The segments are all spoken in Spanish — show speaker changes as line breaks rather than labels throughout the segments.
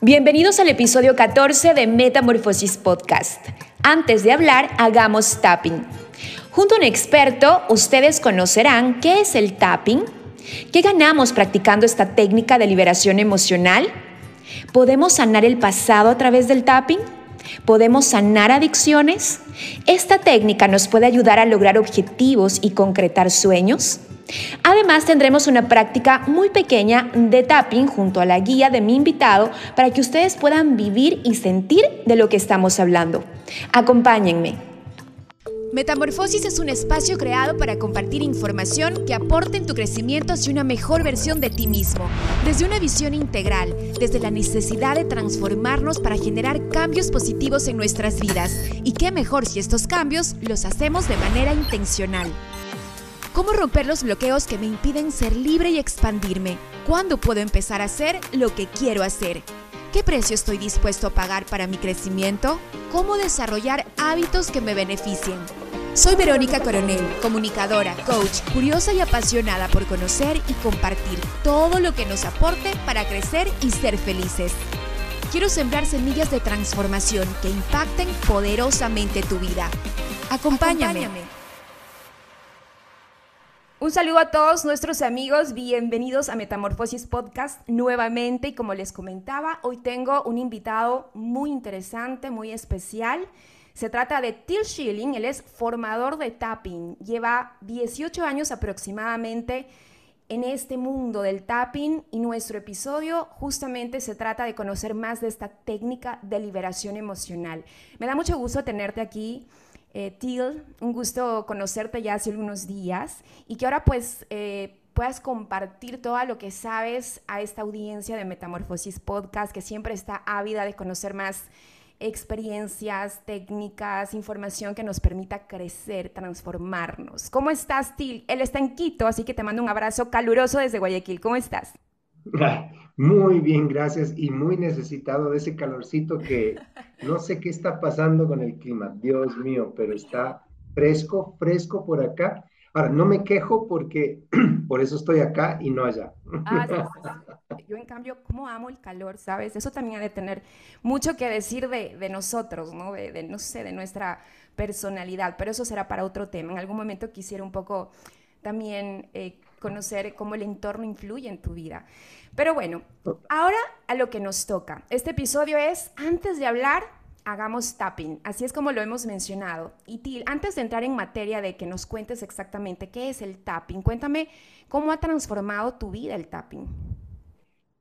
Bienvenidos al episodio 14 de Metamorfosis Podcast. Antes de hablar, hagamos tapping. Junto a un experto, ustedes conocerán qué es el tapping, qué ganamos practicando esta técnica de liberación emocional, podemos sanar el pasado a través del tapping, podemos sanar adicciones. Esta técnica nos puede ayudar a lograr objetivos y concretar sueños. Además, tendremos una práctica muy pequeña de tapping junto a la guía de mi invitado para que ustedes puedan vivir y sentir de lo que estamos hablando. Acompáñenme. Metamorfosis es un espacio creado para compartir información que aporte en tu crecimiento hacia una mejor versión de ti mismo, desde una visión integral, desde la necesidad de transformarnos para generar cambios positivos en nuestras vidas. Y qué mejor si estos cambios los hacemos de manera intencional. ¿Cómo romper los bloqueos que me impiden ser libre y expandirme? ¿Cuándo puedo empezar a hacer lo que quiero hacer? ¿Qué precio estoy dispuesto a pagar para mi crecimiento? ¿Cómo desarrollar hábitos que me beneficien? Soy Verónica Coronel, comunicadora, coach, curiosa y apasionada por conocer y compartir todo lo que nos aporte para crecer y ser felices. Quiero sembrar semillas de transformación que impacten poderosamente tu vida. Acompáñame. Acompáñame. Un saludo a todos nuestros amigos, bienvenidos a Metamorfosis Podcast nuevamente y como les comentaba, hoy tengo un invitado muy interesante, muy especial. Se trata de Till Schilling, él es formador de tapping, lleva 18 años aproximadamente en este mundo del tapping y nuestro episodio justamente se trata de conocer más de esta técnica de liberación emocional. Me da mucho gusto tenerte aquí. Eh, un gusto conocerte ya hace algunos días y que ahora pues eh, puedas compartir todo lo que sabes a esta audiencia de Metamorfosis Podcast que siempre está ávida de conocer más experiencias, técnicas, información que nos permita crecer, transformarnos. ¿Cómo estás, Till? Él está en Quito, así que te mando un abrazo caluroso desde Guayaquil. ¿Cómo estás?
Muy bien, gracias. Y muy necesitado de ese calorcito que no sé qué está pasando con el clima. Dios mío, pero está fresco, fresco por acá. Ahora, no me quejo porque por eso estoy acá y no allá. Ah,
Yo, en cambio, como amo el calor, ¿sabes? Eso también ha de tener mucho que decir de, nosotros, ¿no? De, no sé, de nuestra personalidad, pero eso será para otro tema. En algún momento quisiera un poco también eh, conocer cómo el entorno influye en tu vida. Pero bueno, ahora a lo que nos toca. Este episodio es, antes de hablar, hagamos tapping, así es como lo hemos mencionado. Y Til, antes de entrar en materia de que nos cuentes exactamente qué es el tapping, cuéntame cómo ha transformado tu vida el tapping.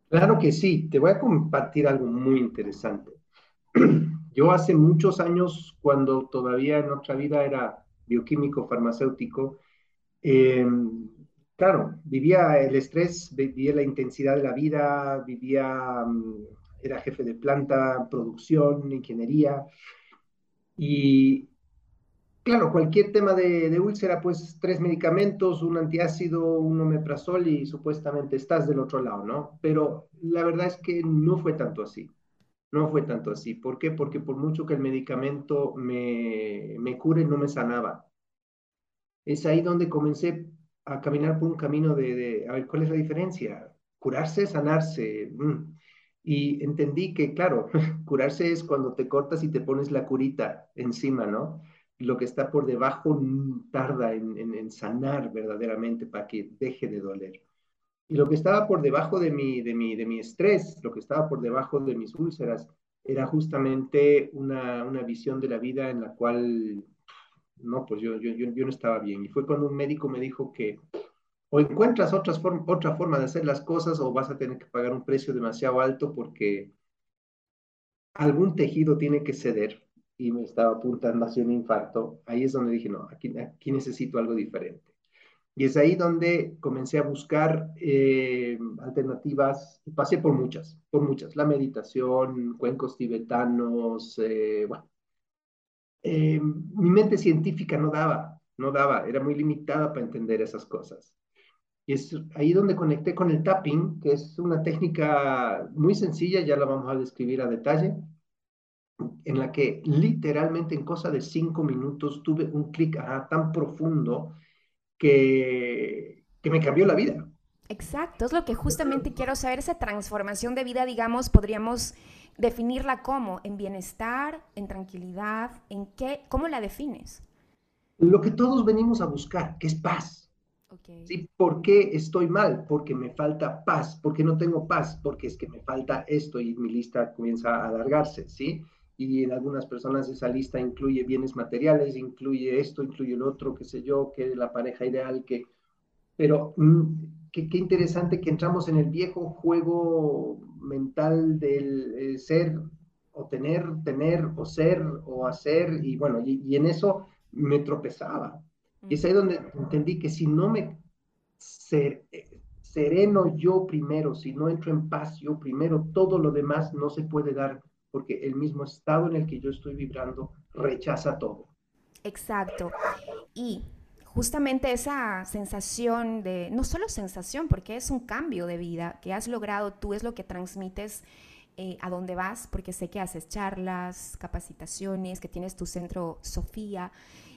Claro que sí, te voy a compartir algo muy interesante. Yo hace muchos años, cuando todavía en otra vida era bioquímico farmacéutico, eh, claro, vivía el estrés, vivía la intensidad de la vida, vivía, mm, era jefe de planta, producción, ingeniería. Y claro, cualquier tema de, úlcera, pues tres medicamentos, un antiácido, un omeprazol y supuestamente estás del otro lado, ¿no? Pero la verdad es que no fue tanto así. No fue tanto así. ¿Por qué? Porque por mucho que el medicamento me, me cure, no me sanaba. Es ahí donde comencé a caminar por un camino de, a ver, ¿cuál es la diferencia? Curarse, sanarse. Mm. Y entendí que, claro, curarse es cuando te cortas y te pones la curita encima, ¿no? Lo que está por debajo tarda en, en, sanar verdaderamente para que deje de doler. Y lo que estaba por debajo de mi, de, mi, de mi estrés, lo que estaba por debajo de mis úlceras, era justamente una, una visión de la vida en la cual no, pues yo, yo, yo, no estaba bien. Y fue cuando un médico me dijo que o encuentras otras otra forma de hacer las cosas o vas a tener que pagar un precio demasiado alto porque algún tejido tiene que ceder y me estaba apuntando hacia un infarto. Ahí es donde dije, no, aquí, aquí necesito algo diferente. Y es ahí donde comencé a buscar eh, alternativas pasé por muchas, por muchas. La meditación, cuencos tibetanos, eh, bueno, eh, mi mente científica no daba, no daba, era muy limitada para entender esas cosas. Y es ahí donde conecté con el tapping, que es una técnica muy sencilla, ya la vamos a describir a detalle, en la que literalmente en cosa de cinco minutos tuve un clic tan profundo que, que me cambió la vida.
Exacto, es lo que justamente quiero saber, esa transformación de vida, digamos, podríamos definirla como en bienestar, en tranquilidad, en qué, ¿cómo la defines?
Lo que todos venimos a buscar, que es paz. ¿Sí? ¿Por qué estoy mal? Porque me falta paz. ¿Por qué no tengo paz? Porque es que me falta esto y mi lista comienza a alargarse, ¿sí? Y en algunas personas esa lista incluye bienes materiales, incluye esto, incluye el otro, qué sé yo, que la pareja ideal, que... Pero mm, qué, interesante que entramos en el viejo juego mental del eh, ser o tener, tener o ser o hacer y bueno, y, en eso me tropezaba. Y es ahí donde entendí que si no me eh, sereno yo primero, si no entro en paz yo primero, todo lo demás no se puede dar porque el mismo estado en el que yo estoy vibrando rechaza todo.
Exacto. Y justamente esa sensación de, no solo sensación, porque es un cambio de vida que has logrado tú, es lo que transmites eh, a dónde vas, porque sé que haces charlas, capacitaciones, que tienes tu centro Sofía,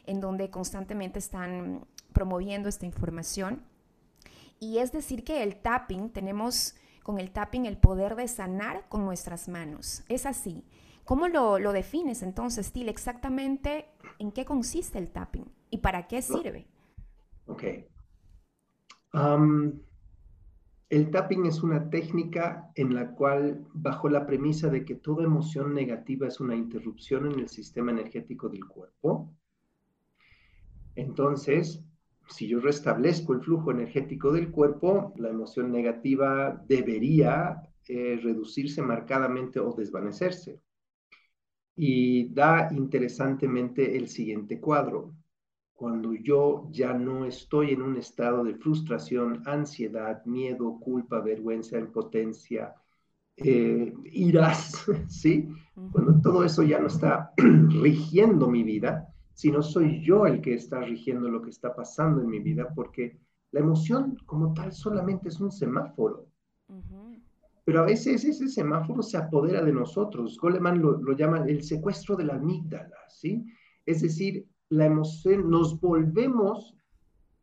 en donde constantemente están promoviendo esta información. Y es decir que el tapping, tenemos con el tapping el poder de sanar con nuestras manos. Es así. ¿Cómo lo, lo defines entonces, Til? Exactamente en qué consiste el tapping y para qué sirve.
Ok. el tapping es una técnica en la cual, bajo la premisa de que toda emoción negativa es una interrupción en el sistema energético del cuerpo, entonces, si yo restablezco el flujo energético del cuerpo, la emoción negativa debería eh, reducirse marcadamente o desvanecerse. Y da interesantemente el siguiente cuadro. Cuando yo ya no estoy en un estado de frustración, ansiedad, miedo, culpa, vergüenza, impotencia, eh, iras, ¿sí? Cuando todo eso ya no está rigiendo mi vida, sino soy yo el que está rigiendo lo que está pasando en mi vida, porque la emoción como tal solamente es un semáforo. Pero a veces ese semáforo se apodera de nosotros. Goleman lo, lo llama el secuestro de la amígdala, ¿sí? Es decir, la emoción, nos volvemos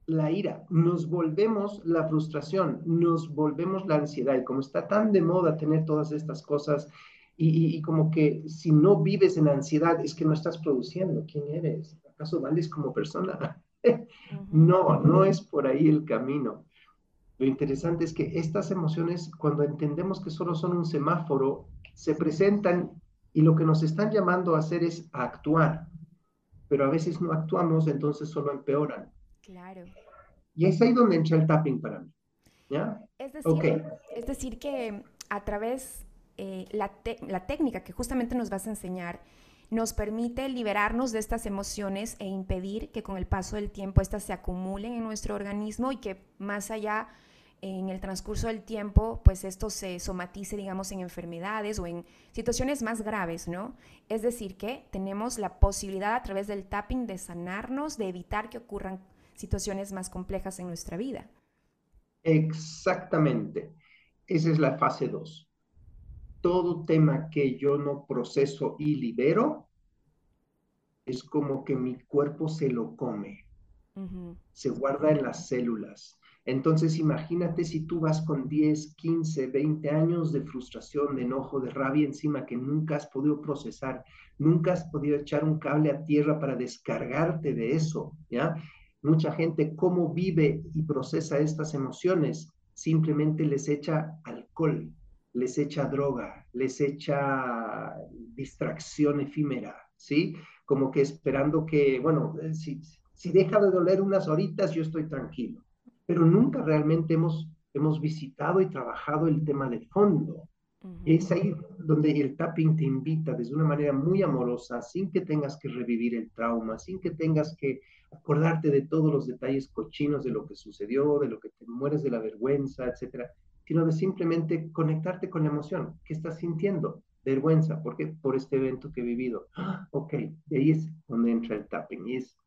la ira, nos volvemos la frustración, nos volvemos la ansiedad. Y como está tan de moda tener todas estas cosas y, como que si no vives en ansiedad es que no estás produciendo. ¿Quién eres? ¿Acaso vales como persona? no, no es por ahí el camino. Lo interesante es que estas emociones, cuando entendemos que solo son un semáforo, se presentan y lo que nos están llamando a hacer es a actuar. Pero a veces no actuamos, entonces solo empeoran.
Claro.
Y es ahí donde entra el tapping para mí. ¿Ya?
Es decir, es decir que a través eh, la, técnica que justamente nos vas a enseñar nos permite liberarnos de estas emociones e impedir que con el paso del tiempo estas se acumulen en nuestro organismo y que más allá en el transcurso del tiempo, pues esto se somatice, digamos, en enfermedades o en situaciones más graves, ¿no? Es decir, que tenemos la posibilidad a través del tapping de sanarnos, de evitar que ocurran situaciones más complejas en nuestra vida.
Exactamente. Esa es la fase 2 todo tema que yo no proceso y libero, es como que mi cuerpo se lo come, se guarda en las células. Entonces imagínate si tú vas con 10, 15, 20 años de frustración, de enojo, de rabia encima que nunca has podido procesar, nunca has podido echar un cable a tierra para descargarte de eso, ¿ya? Mucha gente, ¿cómo vive y procesa estas emociones? Simplemente les echa alcohol, les echa droga, les echa distracción efímera, ¿sí? Como que esperando que, bueno, si, si deja de doler unas horitas, yo estoy tranquilo. Pero nunca realmente hemos, hemos visitado y trabajado el tema de fondo. Es ahí donde el tapping te invita desde una manera muy amorosa, sin que tengas que revivir el trauma, sin que tengas que acordarte de todos los detalles cochinos de lo que sucedió, de lo que te mueres de la vergüenza, etcétera sino de simplemente conectarte con la emoción. ¿Qué estás sintiendo? Vergüenza. ¿Por qué? Por este evento que he vivido. ¡Ah! ok, de ahí es donde entra el tapping. Y es,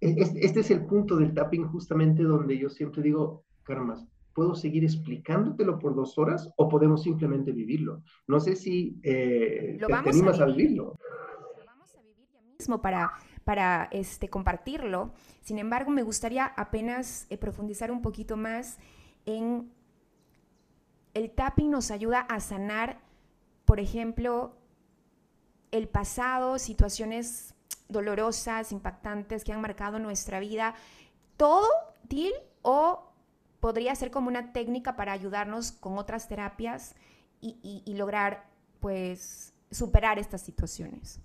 este es el punto del tapping justamente donde yo siempre digo, Carmas, ¿puedo seguir explicándotelo por dos horas o podemos simplemente vivirlo? No sé si eh, te, animas a, vivirlo.
Lo vamos a vivir ya mismo para, para este, compartirlo. Sin embargo, me gustaría apenas eh, profundizar un poquito más en el tapping nos ayuda a sanar, por ejemplo, el pasado, situaciones dolorosas, impactantes que han marcado nuestra vida. ¿Todo, Til? ¿O podría ser como una técnica para ayudarnos con otras terapias y, lograr, pues, superar estas situaciones?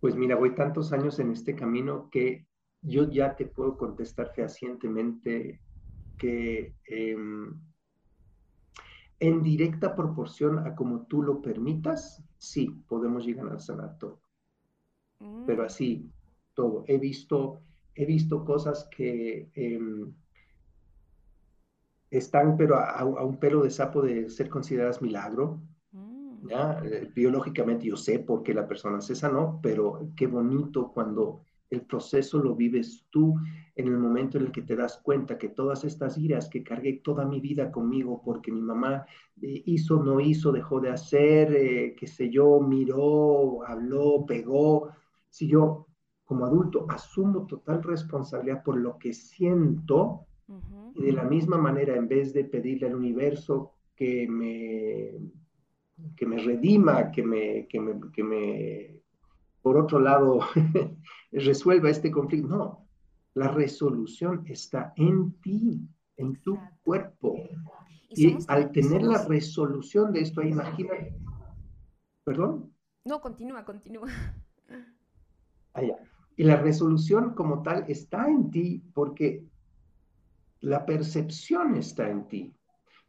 Pues mira, voy tantos años en este camino que yo ya te puedo contestar fehacientemente que em, en directa proporción a como tú lo permitas, sí, podemos llegar a sanar todo. Pero mm. así, todo. He visto, he visto cosas que em, están, pero a, un pelo de sapo de ser consideradas milagro. Mm. ¿ya? Eh, biológicamente yo sé por qué la persona se sanó, pero qué bonito cuando el proceso lo vives tú en el momento en el que te das cuenta que todas estas iras que cargué toda mi vida conmigo porque mi mamá eh, hizo, no hizo, dejó de hacer, eh, qué sé yo, miró, habló, pegó, si yo como adulto asumo total responsabilidad por lo que siento y de la misma manera en vez de pedirle al universo que me, que me redima, que me, que me, que me por otro lado, resuelva este conflicto. No, la resolución está en ti, en tu cuerpo. Y, al tener la resolución de esto, imagina, perdón.
No, continúa, continúa.
Allá. Y la resolución como tal está en ti porque la percepción está en ti.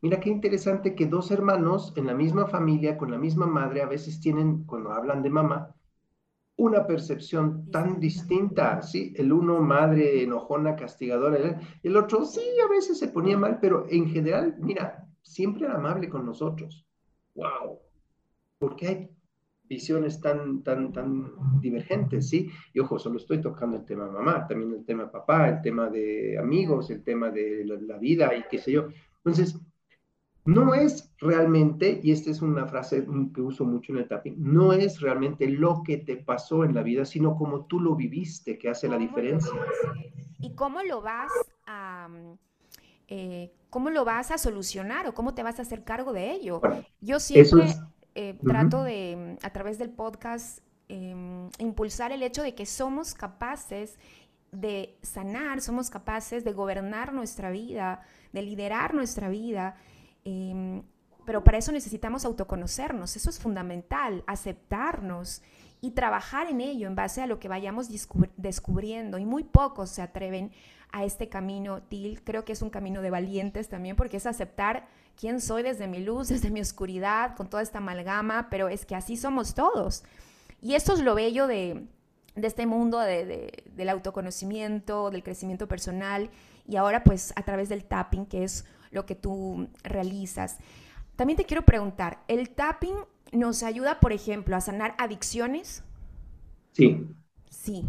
Mira qué interesante que dos hermanos en la misma familia, con la misma madre, a veces tienen, cuando hablan de mamá, una percepción tan distinta, ¿sí? El uno, madre enojona, castigadora, el otro, sí, a veces se ponía mal, pero en general, mira, siempre era amable con nosotros. ¡Wow! Porque hay visiones tan, tan, tan divergentes, ¿sí? Y ojo, solo estoy tocando el tema mamá, también el tema papá, el tema de amigos, el tema de la, vida y qué sé yo. Entonces, no es realmente, y esta es una frase que uso mucho en el tapping, no es realmente lo que te pasó en la vida, sino como tú lo viviste que hace la diferencia.
¿Y cómo lo vas a... Eh, ¿Cómo lo vas a solucionar o cómo te vas a hacer cargo de ello? Yo siempre eh, trato de, a través del podcast, em, impulsar el hecho de que somos capaces de sanar, somos capaces de gobernar nuestra vida, de liderar nuestra vida Em, pero para eso necesitamos autoconocernos, eso es fundamental, aceptarnos y trabajar en ello en base a lo que vayamos descubriendo. Y muy pocos se atreven a este camino, Til. Creo que es un camino de valientes también, porque es aceptar quién soy desde mi luz, desde mi oscuridad, con toda esta amalgama, pero es que así somos todos. Y esto es lo bello de, este mundo del autoconocimiento, del crecimiento personal, y ahora pues a través del tapping, que es lo que tú realizas. También te quiero preguntar, ¿el tapping nos ayuda, por ejemplo, a sanar adicciones?
Sí.
Sí.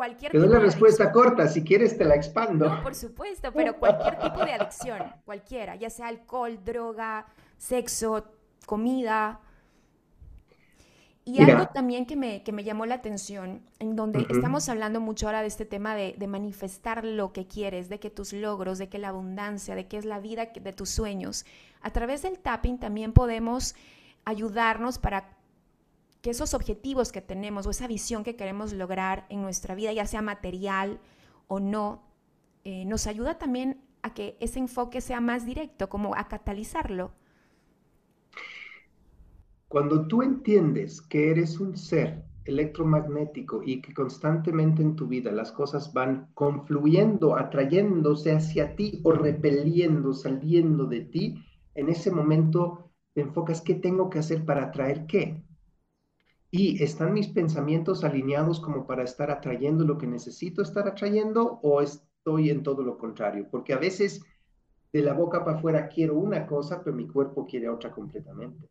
Cualquier te doy la respuesta corta, si quieres te la expando.
No, por supuesto, pero cualquier tipo de adicción, cualquiera, ya sea alcohol, droga, sexo, comida, y algo también que me, que me, llamó la atención, en donde estamos hablando mucho ahora de este tema de, de, manifestar lo que quieres, de que tus logros, de que la abundancia, de que es la vida de tus sueños. A través del tapping también podemos ayudarnos para que esos objetivos que tenemos o esa visión que queremos lograr en nuestra vida, ya sea material o no, eh, nos ayuda también a que ese enfoque sea más directo, como a catalizarlo.
Cuando tú entiendes que eres un ser electromagnético y que constantemente en tu vida las cosas van confluyendo, atrayéndose hacia ti o repeliendo, saliendo de ti, en ese momento te enfocas qué tengo que hacer para atraer qué. Y están mis pensamientos alineados como para estar atrayendo lo que necesito estar atrayendo o estoy en todo lo contrario, porque a veces de la boca para afuera quiero una cosa, pero mi cuerpo quiere otra completamente.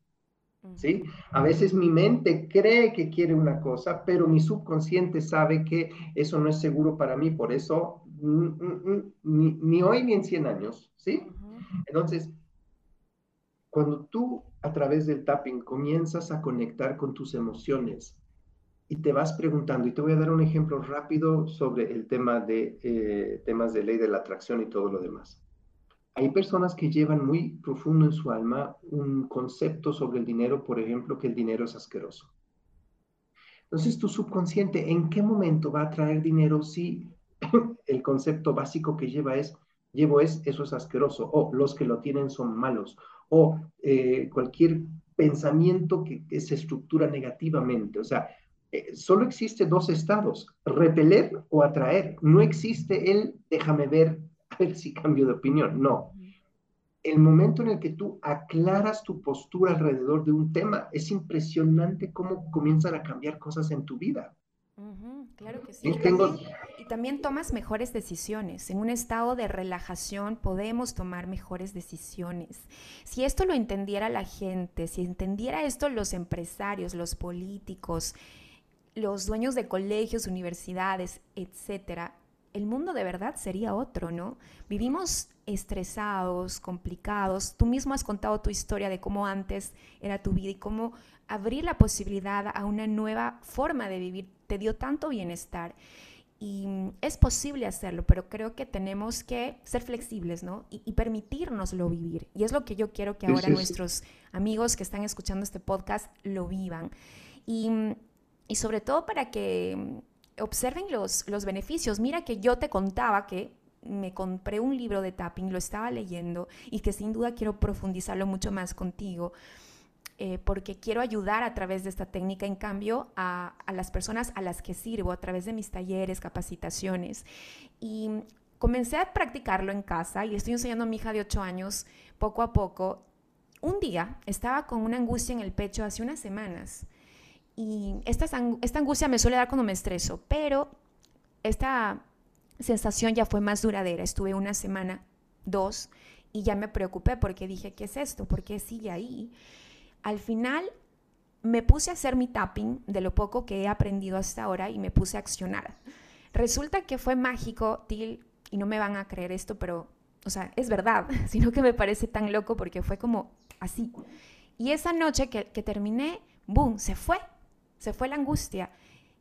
¿sí? A veces mi mente cree que quiere una cosa, pero mi subconsciente sabe que eso no es seguro para mí, por eso mm, mm, mm, ni, hoy ni en 100 años, ¿sí? Entonces, cuando tú a través del tapping comienzas a conectar con tus emociones y te vas preguntando, y te voy a dar un ejemplo rápido sobre el tema de eh, temas de ley de la atracción y todo lo demás. Hay personas que llevan muy profundo en su alma un concepto sobre el dinero, por ejemplo, que el dinero es asqueroso. Entonces, tu subconsciente, ¿en qué momento va a traer dinero si el concepto básico que lleva es, llevo es, eso es asqueroso, o los que lo tienen son malos, o eh, cualquier pensamiento que, se estructura negativamente. O sea, eh, solo existe dos estados, repeler o atraer. No existe el déjame ver, a ver si cambio de opinión. No. El momento en el que tú aclaras tu postura alrededor de un tema, es impresionante cómo comienzan a cambiar cosas en tu vida.
Claro que sí. Y también tomas mejores decisiones. En un estado de relajación podemos tomar mejores decisiones. Si esto lo entendiera la gente, si entendiera esto los empresarios, los políticos, los dueños de colegios, universidades, etcétera, el mundo de verdad sería otro, ¿no? Vivimos estresados, complicados. Tú mismo has contado tu historia de cómo antes era tu vida y cómo abrir la posibilidad a una nueva forma de vivir te dio tanto bienestar. Y mm, es posible hacerlo, pero creo que tenemos que ser flexibles, ¿no? Y, y permitirnoslo vivir. Y es lo que yo quiero que ahora nuestros amigos que están escuchando este podcast lo vivan. Y mm, y sobre todo para que mm, observen los, los beneficios. Mira que yo te contaba que me compré un libro de tapping, lo estaba leyendo y que sin duda quiero profundizarlo mucho más contigo. Eh, porque quiero ayudar a través de esta técnica, en cambio, a, a, las personas a las que sirvo, a través de mis talleres, capacitaciones. Y comencé a practicarlo en casa y estoy enseñando a mi hija de 8 años poco a poco. Un día estaba con una angustia en el pecho hace unas semanas y esta, esta angustia me suele dar cuando me estreso, pero esta sensación ya fue más duradera. Estuve una semana, dos, y ya me preocupé porque dije, ¿qué es esto? ¿Por qué sigue ahí? Al final me puse a hacer mi tapping de lo poco que he aprendido hasta ahora y me puse a accionar. Resulta que fue mágico, Til, y no me van a creer esto, pero, o sea, es verdad, sino que me parece tan loco porque fue como así. Y esa noche que, terminé, ¡boom!, se fue se fue la angustia.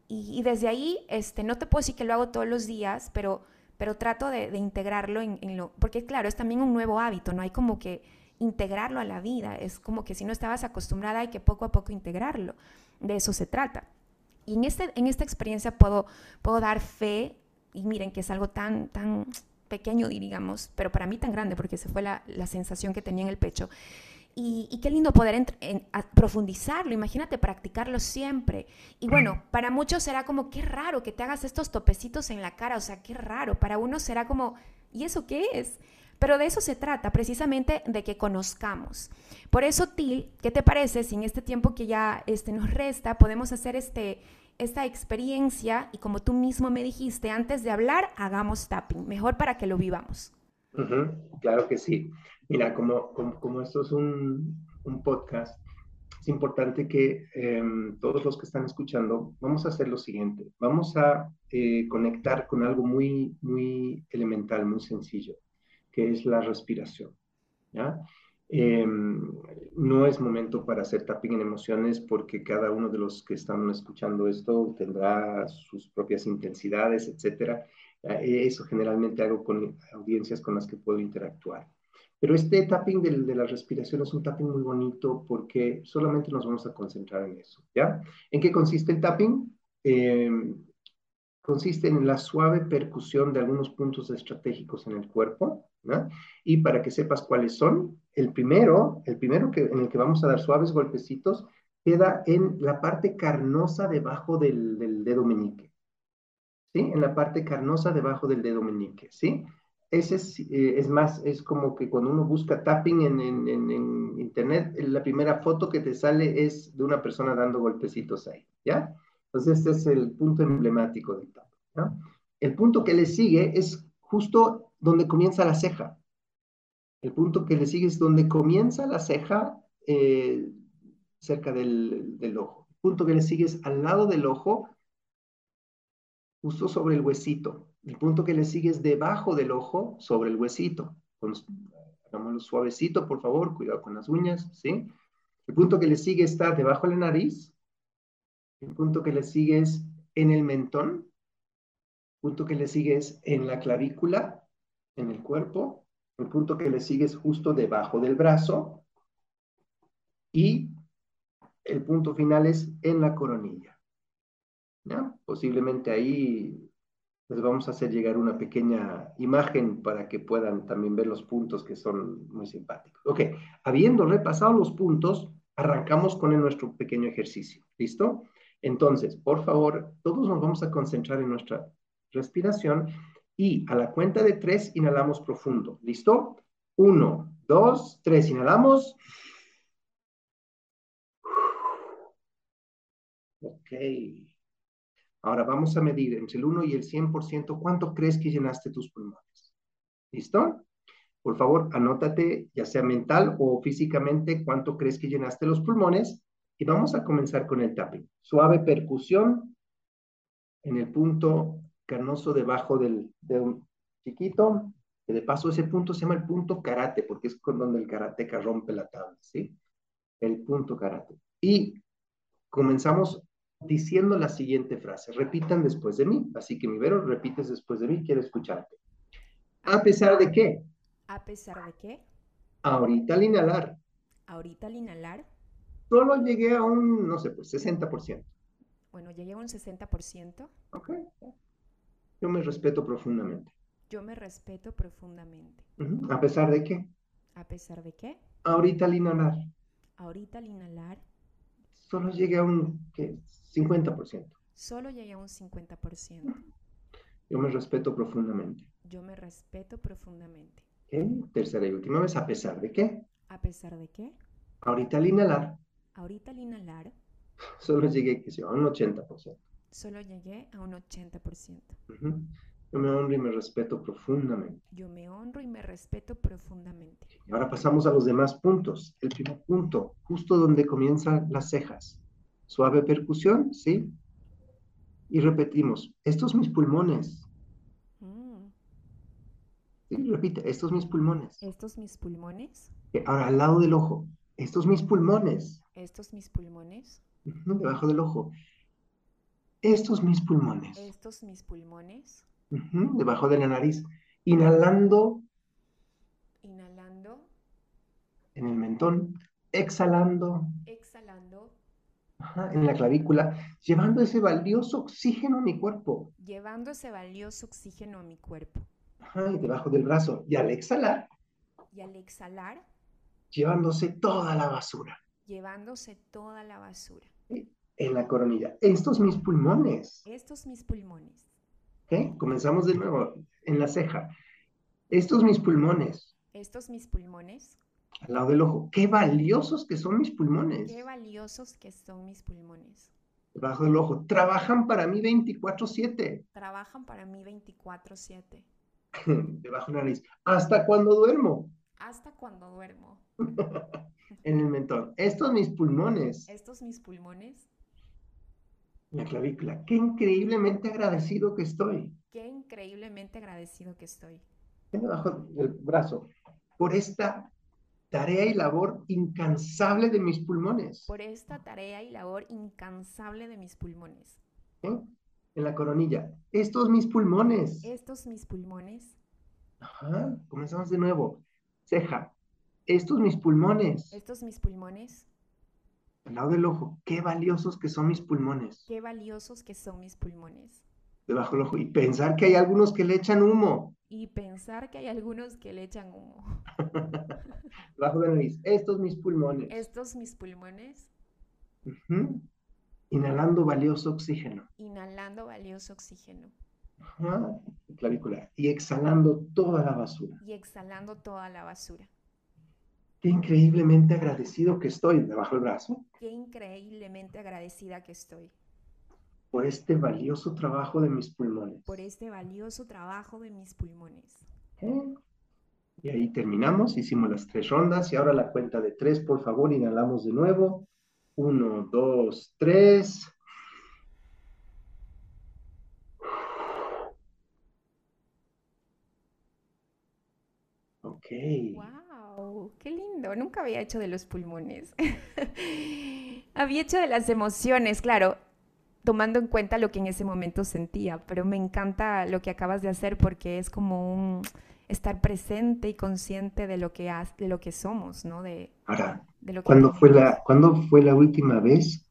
Y, desde ahí, este, no te puedo decir que lo hago todos los días, pero, pero trato de, integrarlo en, lo, porque claro, es también un nuevo hábito, no hay como que integrarlo a la vida, es como que si no estabas acostumbrada hay que poco a poco integrarlo, de eso se trata. Y en, este, en esta experiencia puedo, puedo dar fe, y miren que es algo tan, tan pequeño, digamos, pero para mí tan grande, porque se fue la, la sensación que tenía en el pecho, y, qué lindo poder profundizarlo, imagínate practicarlo siempre. Y bueno, para muchos será como, qué raro que te hagas estos topecitos en la cara, o sea, qué raro. Para unos será como, ¿y eso qué es? Pero de eso se trata, precisamente de que conozcamos. Por eso, Til, ¿qué te parece si en este tiempo que ya este, nos resta podemos hacer este, esta experiencia y como tú mismo me dijiste, antes de hablar, hagamos tapping, mejor para que lo vivamos?
claro que sí. Mira, como, como, esto es un, podcast, es importante que em, todos los que están escuchando, vamos a hacer lo siguiente. Vamos a eh, conectar con algo muy, muy elemental, muy sencillo, que es la respiración. ¿ya? Em, no es momento para hacer tapping en emociones porque cada uno de los que están escuchando esto tendrá sus propias intensidades, etcétera. Eh, eso generalmente hago con audiencias con las que puedo interactuar. Pero este tapping de, la respiración es un tapping muy bonito porque solamente nos vamos a concentrar en eso, ¿ya? ¿En qué consiste el tapping? Em, consiste en la suave percusión de algunos puntos estratégicos en el cuerpo, ¿no? Y para que sepas cuáles son, el primero, el primero que, en el que vamos a dar suaves golpecitos, queda en la parte carnosa debajo del, del dedo meñique, ¿sí? En la parte carnosa debajo del dedo meñique, ¿sí? ese eh, es, más, es como que cuando uno busca tapping en, en, internet, la primera foto que te sale es de una persona dando golpecitos ahí, ¿ya? Entonces, este es el punto emblemático del ¿no? El punto que le sigue es justo donde comienza la ceja. El punto que le sigue es donde comienza la ceja eh, cerca del, del ojo. El punto que le sigue es al lado del ojo, justo sobre el huesito. El punto que le sigue es debajo del ojo, sobre el huesito. hagámoslo suavecito, por favor, cuidado con las uñas, ¿sí? El punto que le sigue está debajo de la nariz, El punto que le sigue es en el mentón. El punto que le sigue es en la clavícula, en el cuerpo. El punto que le sigue es justo debajo del brazo. Y el punto final es en la coronilla. Posiblemente ahí les vamos a hacer llegar una pequeña imagen para que puedan también ver los puntos que son muy simpáticos. Ok, habiendo repasado los puntos, arrancamos con nuestro pequeño ejercicio. ¿Listo? Entonces, por favor, todos nos vamos a concentrar en nuestra respiración y a la cuenta de tres inhalamos profundo. ¿Listo? Uno, dos, tres, inhalamos. Ok. Ahora vamos a medir entre el 1 y el 100% cuánto crees que llenaste tus pulmones. ¿Listo? Por favor, anótate, ya sea mental o físicamente, cuánto crees que llenaste los pulmones. Y vamos a comenzar con el tapping. Suave percusión en el punto carnoso debajo del dedo chiquito. Que de paso ese punto se llama el punto karate, porque es con donde el karateca rompe la tabla, ¿sí? El punto karate. Y comenzamos diciendo la siguiente frase. Repitan después de mí. Así que mi Vero, repites después de mí, quiero escucharte. ¿A pesar de qué?
¿A pesar de qué?
Ahorita al inhalar.
Ahorita al inhalar.
Solo llegué a un, no sé, pues 60%.
Bueno, llegué a un 60%.
Ok. Yo me respeto profundamente.
Yo me respeto profundamente.
¿A pesar de qué?
¿A pesar de qué?
Ahorita al inhalar.
Ahorita al inhalar.
Solo llegué a un ¿qué? 50%.
Solo llegué a un 50%.
Yo me respeto profundamente.
Yo me respeto profundamente.
Tercera y última vez, ¿a pesar de qué?
¿A pesar de qué?
Ahorita al inhalar.
Ahorita al inhalar.
Solo llegué a un 80%.
Solo llegué a un 80%.
Yo me honro y me respeto profundamente.
Yo me honro y me respeto profundamente.
Y ahora pasamos a los demás puntos. El primer punto, justo donde comienzan las cejas. Suave percusión, ¿sí? Y repetimos, estos mis pulmones. Mm. Sí, repite, estos mis pulmones.
Estos mis pulmones.
Ahora al lado del ojo, estos mis pulmones.
Estos mis pulmones.
Debajo del ojo. Estos mis pulmones.
Estos mis pulmones
debajo de la nariz, inhalando.
Inhalando.
En el mentón, exhalando.
Exhalando.
en la clavícula, llevando ese valioso oxígeno a mi cuerpo.
Llevando ese valioso oxígeno a mi cuerpo.
y debajo del brazo. Y al exhalar.
Y al exhalar.
Llevándose toda la basura.
Llevándose toda la basura.
En la coronilla. Estos mis pulmones.
Estos mis pulmones.
Comenzamos de nuevo en la ceja. Estos mis pulmones.
Estos mis pulmones.
Al lado del ojo. Qué valiosos que son mis pulmones.
Qué valiosos que son mis pulmones.
Debajo del ojo. Trabajan para mí 24/7.
Trabajan para mí 24/7.
Debajo de la nariz. Hasta cuando duermo.
Hasta cuando duermo.
en el mentón. Estos mis pulmones.
Estos mis pulmones
la clavícula. Qué increíblemente agradecido que estoy.
Qué increíblemente agradecido que estoy.
Debajo del brazo. Por esta tarea y labor incansable de mis pulmones.
Por esta tarea y labor incansable de mis pulmones.
¿Eh? En la coronilla. Estos mis pulmones.
Estos mis pulmones.
Ajá. Comenzamos de nuevo. Ceja. Estos mis pulmones.
Estos mis pulmones
al lado del ojo, qué valiosos que son mis pulmones.
Qué valiosos que son mis pulmones.
Debajo del ojo. Y pensar que hay algunos que le echan humo.
Y pensar que hay algunos que le echan humo.
Debajo de la nariz. Estos mis pulmones.
Estos mis pulmones.
Inhalando valioso oxígeno.
Inhalando valioso oxígeno.
Ajá. Clavícula. Y exhalando toda la basura.
Y exhalando toda la basura.
Qué increíblemente agradecido que estoy debajo del brazo.
Qué increíblemente agradecida que estoy.
Por este valioso trabajo de mis pulmones.
Por este valioso trabajo de mis pulmones.
¿Eh? Y ahí terminamos, hicimos las tres rondas y ahora la cuenta de tres, por favor, inhalamos de nuevo. Uno, dos, tres. Ok.
¡Wow! ¡Qué lindo! Nunca había hecho de los pulmones. había hecho de las emociones, claro. tomando en cuenta lo que en ese momento sentía, pero me encanta lo que acabas de hacer porque es como un estar presente y consciente de lo que has, de lo que somos, ¿no? De,
Ahora, ¿cuándo, fue la, ¿cuándo fue la última vez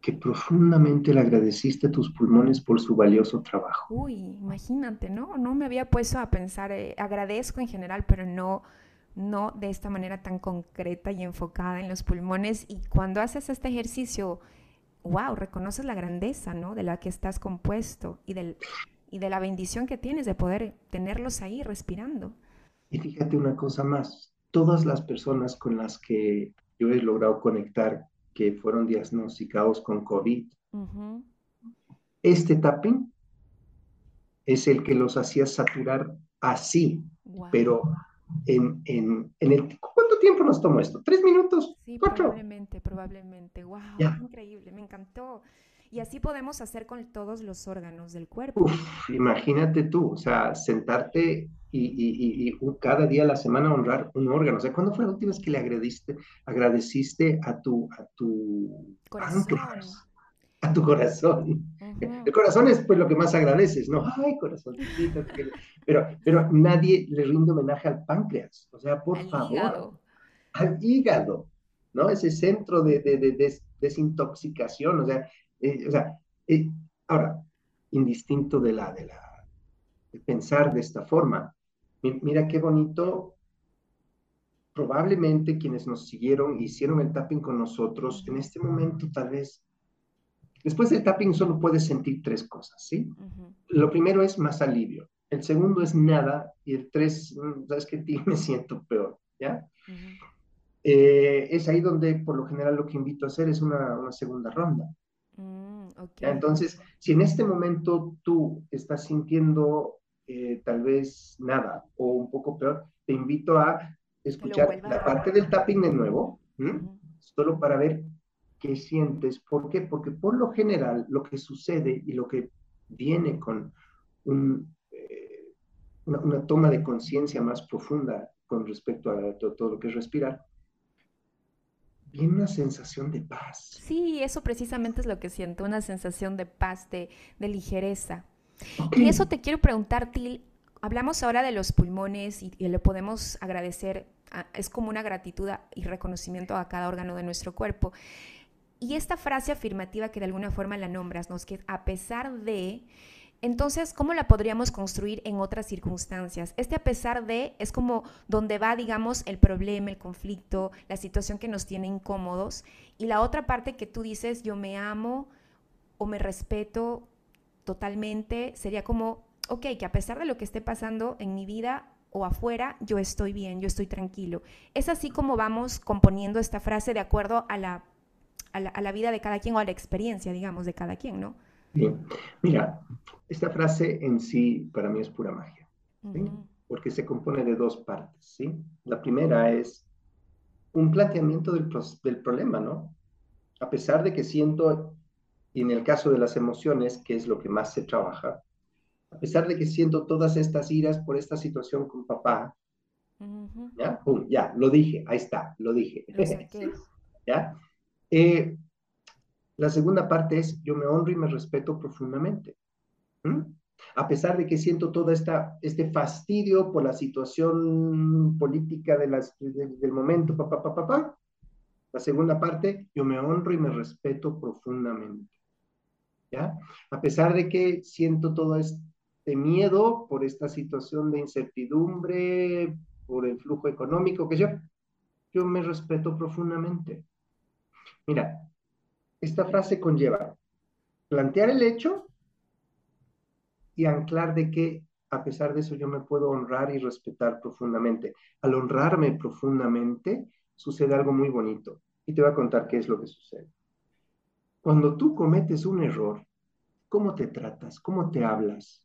que profundamente le agradeciste a tus pulmones por su valioso trabajo?
Uy, imagínate, ¿no? No me había puesto a pensar, eh, agradezco en general, pero no, no de esta manera tan concreta y enfocada en los pulmones. Y cuando haces este ejercicio wow, reconoces la grandeza, ¿no? De la que estás compuesto y, del, y de la bendición que tienes de poder tenerlos ahí respirando.
Y fíjate una cosa más, todas las personas con las que yo he logrado conectar que fueron diagnosticados con COVID, este tapping es el que los hacía saturar así, pero en, en, en el tiempo nos tomó esto? ¿Tres minutos?
Sí, probablemente, probablemente. ¡Wow! Increíble, me encantó. Y así podemos hacer con todos los órganos del cuerpo.
imagínate tú, o sea, sentarte y, y, cada día a la semana honrar un órgano. O sea, ¿cuándo fue la última vez que le agradeciste, agradeciste a tu, a tu
corazón?
A tu corazón. El corazón es pues lo que más agradeces, ¿no? Ay, corazón. Pero, pero nadie le rinde homenaje al páncreas. O sea, por favor al hígado, ¿no? Ese centro de, desintoxicación, o sea, eh, o sea eh, ahora, indistinto de la, de la, de pensar de esta forma, mira qué bonito, probablemente quienes nos siguieron, hicieron el tapping con nosotros, en este momento tal vez, después del tapping solo puedes sentir tres cosas, ¿sí? Lo primero es más alivio, el segundo es nada, y el tres, mm, sabes que me siento peor, ¿ya? Eh, es ahí donde por lo general lo que invito a hacer es una, una segunda ronda. Mm, Entonces, si en este momento tú estás sintiendo eh, tal vez nada o un poco peor, te invito a escuchar la parte del tapping de nuevo, solo para ver qué sientes. ¿Por qué? Porque por lo general lo que sucede y lo que viene con un, eh, una, una, toma de conciencia más profunda con respecto a todo lo que es respirar, viene una sensación de paz.
Sí, eso precisamente es lo que siento, una sensación de paz, de, ligereza. Y eso te quiero preguntar, Til, hablamos ahora de los pulmones y, le podemos agradecer, es como una gratitud y reconocimiento a cada órgano de nuestro cuerpo. Y esta frase afirmativa que de alguna forma la nombras, ¿no? que a pesar de entonces, ¿cómo la podríamos construir en otras circunstancias? Este a pesar de es como donde va, digamos, el problema, el conflicto, la situación que nos tiene incómodos. Y la otra parte que tú dices, yo me amo o me respeto totalmente, sería como, ok, que a pesar de lo que esté pasando en mi vida o afuera, yo estoy bien, yo estoy tranquilo. Es así como vamos componiendo esta frase de acuerdo a la, a la, a la vida de cada quien o a la experiencia, digamos, de cada quien, ¿no?
Bien, mira, esta frase en sí para mí es pura magia, porque se compone de dos partes, ¿sí? La primera es un planteamiento del, del problema, ¿no? A pesar de que siento, y en el caso de las emociones, que es lo que más se trabaja, a pesar de que siento todas estas iras por esta situación con papá, ¿ya? ya, lo dije, ahí está, lo dije. ¿Ya? Eh, la segunda parte es, yo me honro y me respeto profundamente. A pesar de que siento todo esta, este fastidio por la situación política de las, del momento, papá, papá, papá. La segunda parte, yo me honro y me respeto profundamente. ¿Ya? A pesar de que siento todo este miedo por esta situación de incertidumbre, por el flujo económico, que yo, yo me respeto profundamente. Mira, esta frase conlleva plantear el hecho y anclar de que a pesar de eso yo me puedo honrar y respetar profundamente. Al honrarme profundamente sucede algo muy bonito y te voy a contar qué es lo que sucede. Cuando tú cometes un error, ¿cómo te tratas? ¿Cómo te hablas?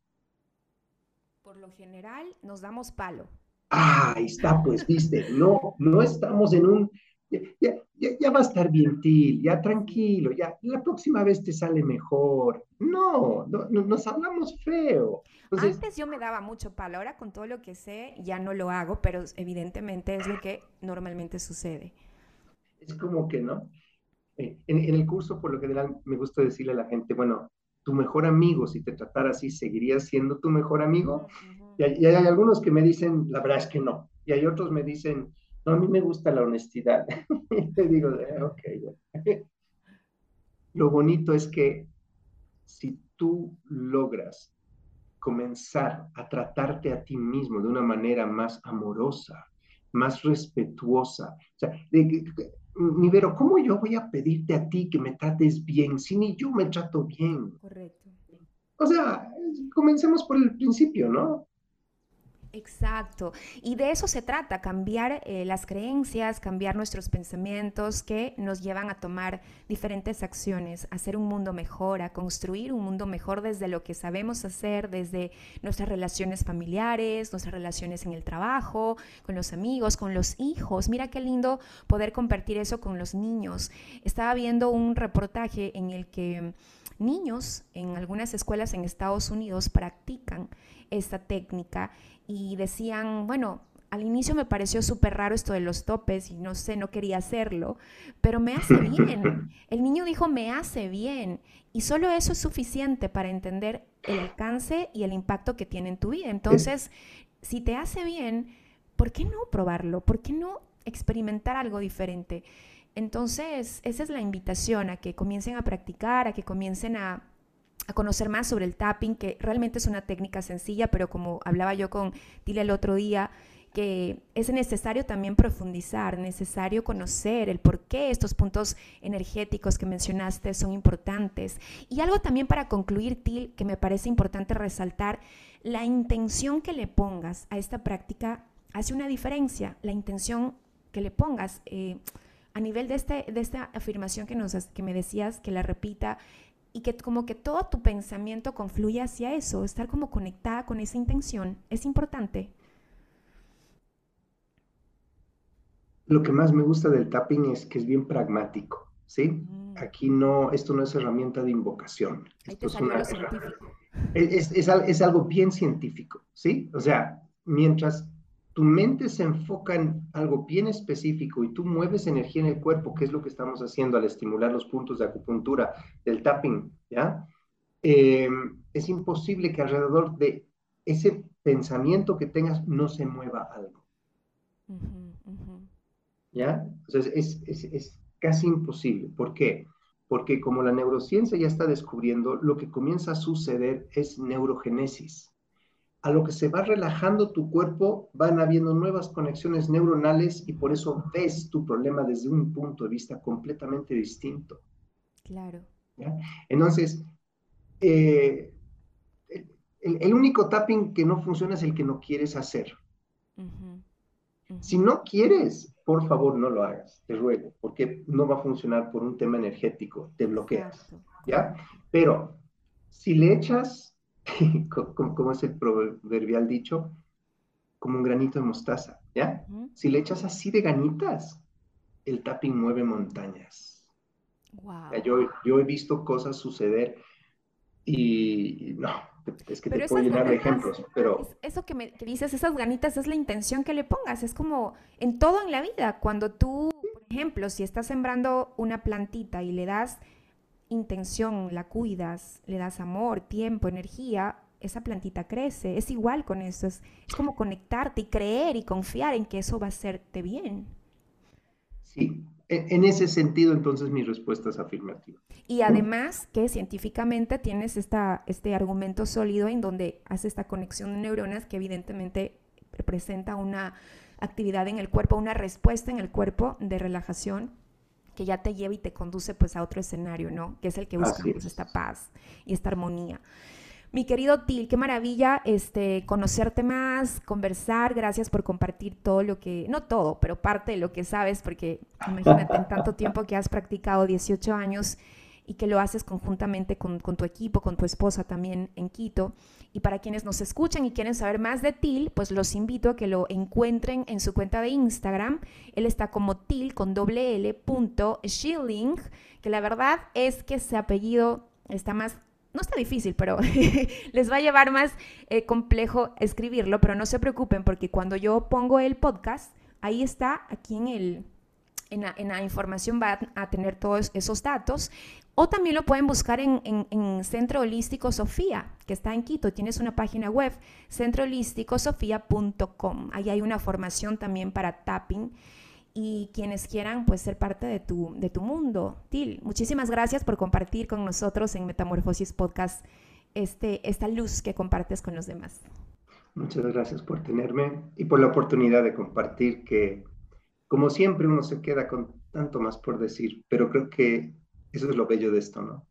Por lo general nos damos palo.
Ah, ahí está, pues viste, no, no estamos en un ya, ya, va a estar bien, Til, ya tranquilo, ya la próxima vez te sale mejor. No, no, nos hablamos feo.
Antes yo me daba mucho palo, ahora con todo lo que sé ya no lo hago, pero evidentemente es lo que normalmente sucede.
Es como que, ¿no? en, el curso, por lo general, me gusta decirle a la gente, bueno, tu mejor amigo, si te tratara así, ¿seguiría siendo tu mejor amigo? y, hay, algunos que me dicen, la verdad es que no. Y hay otros me dicen, no, a mí me gusta la honestidad. y te digo, ok, Lo bonito es que si tú logras comenzar a tratarte a ti mismo de una manera más amorosa, más respetuosa. O sea, Vero, ¿cómo yo voy a pedirte a ti que me trates bien si ni yo me trato bien? Correcto. O sea, comencemos por el principio, ¿no?
Exacto. Y de eso se trata, cambiar eh, las creencias, cambiar nuestros pensamientos que nos llevan a tomar diferentes acciones, a hacer un mundo mejor, a construir un mundo mejor desde lo que sabemos hacer, desde nuestras relaciones familiares, nuestras relaciones en el trabajo, con los amigos, con los hijos. Mira qué lindo poder compartir eso con los niños. Estaba viendo un reportaje en el que niños en algunas escuelas en Estados Unidos practican esta técnica y decían, bueno, al inicio me pareció súper raro esto de los topes y no sé, no quería hacerlo, pero me hace bien. El niño dijo, me hace bien. Y solo eso es suficiente para entender el alcance y el impacto que tiene en tu vida. Entonces, si te hace bien, ¿por qué no probarlo? ¿Por qué no experimentar algo diferente? Entonces, esa es la invitación a que comiencen a practicar, a que comiencen a conocer más sobre el tapping, que realmente es una técnica sencilla, pero como hablaba yo con Tila el otro día, que es necesario también profundizar, necesario conocer el por qué estos puntos energéticos que mencionaste son importantes. Y algo también para concluir, Til, que me parece importante resaltar, la intención que le pongas a esta práctica hace una diferencia, la intención que le pongas. Eh, a nivel de, este, de esta afirmación que, nos, que me decías, que la repita, y que como que todo tu pensamiento confluye hacia eso, estar como conectada con esa intención, es importante.
Lo que más me gusta del tapping es que es bien pragmático, ¿sí? Mm. Aquí no, esto no es herramienta de invocación. Esto es, es, es algo bien científico, ¿sí? O sea, mientras tu mente se enfoca en algo bien específico y tú mueves energía en el cuerpo, que es lo que estamos haciendo al estimular los puntos de acupuntura, del tapping, ¿ya? Eh, es imposible que alrededor de ese pensamiento que tengas no se mueva algo. ¿Ya? Entonces es, es, es casi imposible. ¿Por qué? Porque como la neurociencia ya está descubriendo, lo que comienza a suceder es neurogénesis a lo que se va relajando tu cuerpo, van habiendo nuevas conexiones neuronales y por eso ves tu problema desde un punto de vista completamente distinto.
Claro.
Entonces, eh, el, único tapping que no funciona es el que no quieres hacer. Si no quieres, por favor no lo hagas, te ruego, porque no va a funcionar por un tema energético, te bloqueas. ¿Ya? Pero si le echas como, es el proverbial dicho, como un granito de mostaza, ¿ya? Si le echas así de ganitas, el tapping mueve montañas. yo, yo he visto cosas suceder y no, es que te puedo llenar de ejemplos, pero...
Eso que, me, que dices, esas ganitas es la intención que le pongas, es como en todo en la vida, cuando tú, por ejemplo, si estás sembrando una plantita y le das intención, la cuidas, le das amor, tiempo, energía, esa plantita crece. Es igual con eso, es, como conectarte y creer y confiar en que eso va a hacerte bien.
Sí, en ese sentido entonces mi respuesta es afirmativa.
Y además que científicamente tienes esta, este argumento sólido en donde hace esta conexión de neuronas que evidentemente representa una actividad en el cuerpo, una respuesta en el cuerpo de relajación que ya te lleva y te conduce pues a otro escenario, ¿no? Que es el que buscamos, esta paz y esta armonía. Mi querido Til, qué maravilla este, conocerte más, conversar. Gracias por compartir todo lo que, no todo, pero parte de lo que sabes, porque imagínate en tanto tiempo que has practicado, 18 años, y que lo haces conjuntamente con, tu equipo, con tu esposa también en Quito. Y para quienes nos escuchan y quieren saber más de Til, pues los invito a que lo encuentren en su cuenta de Instagram. Él está como Til con doble L punto Schilling, que la verdad es que ese apellido está más no está difícil, pero les va a llevar más eh, complejo escribirlo, pero no se preocupen porque cuando yo pongo el podcast, ahí está, aquí en el, en la, información va a tener todos esos datos. O también lo pueden buscar en, en, Centro Holístico Sofía, que está en Quito. Tienes una página web, centroholísticosofía.com. Ahí hay una formación también para tapping y quienes quieran pues ser parte de tu, de tu mundo. Til, muchísimas gracias por compartir con nosotros en Metamorfosis Podcast este, esta luz que compartes con los demás.
Muchas gracias por tenerme y por la oportunidad de compartir que, como siempre, uno se queda con tanto más por decir, pero creo que eso es lo bello de esto, ¿no?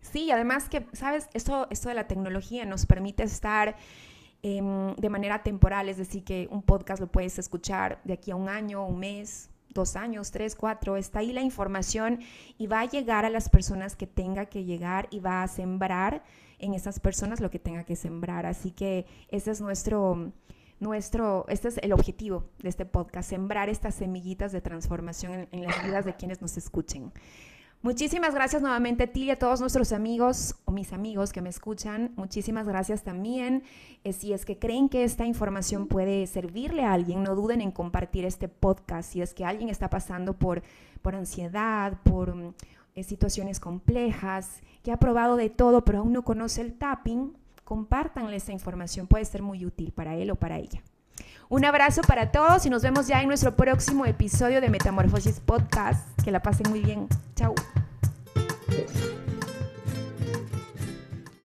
Sí, además que, ¿sabes? Esto, esto de la tecnología nos permite estar em, de manera temporal, es decir, que un podcast lo puedes escuchar de aquí a un año, un mes, dos años, tres, cuatro, está ahí la información y va a llegar a las personas que tenga que llegar y va a sembrar en esas personas lo que tenga que sembrar. Así que ese es nuestro, nuestro, este es el objetivo de este podcast, sembrar estas semillitas de transformación en, las vidas de quienes nos escuchen. Muchísimas gracias nuevamente a a todos nuestros amigos o mis amigos que me escuchan. Muchísimas gracias también. Eh, si es que creen que esta información puede servirle a alguien, no duden en compartir este podcast. Si es que alguien está pasando por, por ansiedad, por eh, situaciones complejas, que ha probado de todo, pero aún no conoce el tapping, compártanle esta información, puede ser muy útil para él o para ella. Un abrazo para todos y nos vemos ya en nuestro próximo episodio de Metamorfosis Podcast. Que la pasen muy bien. Chao.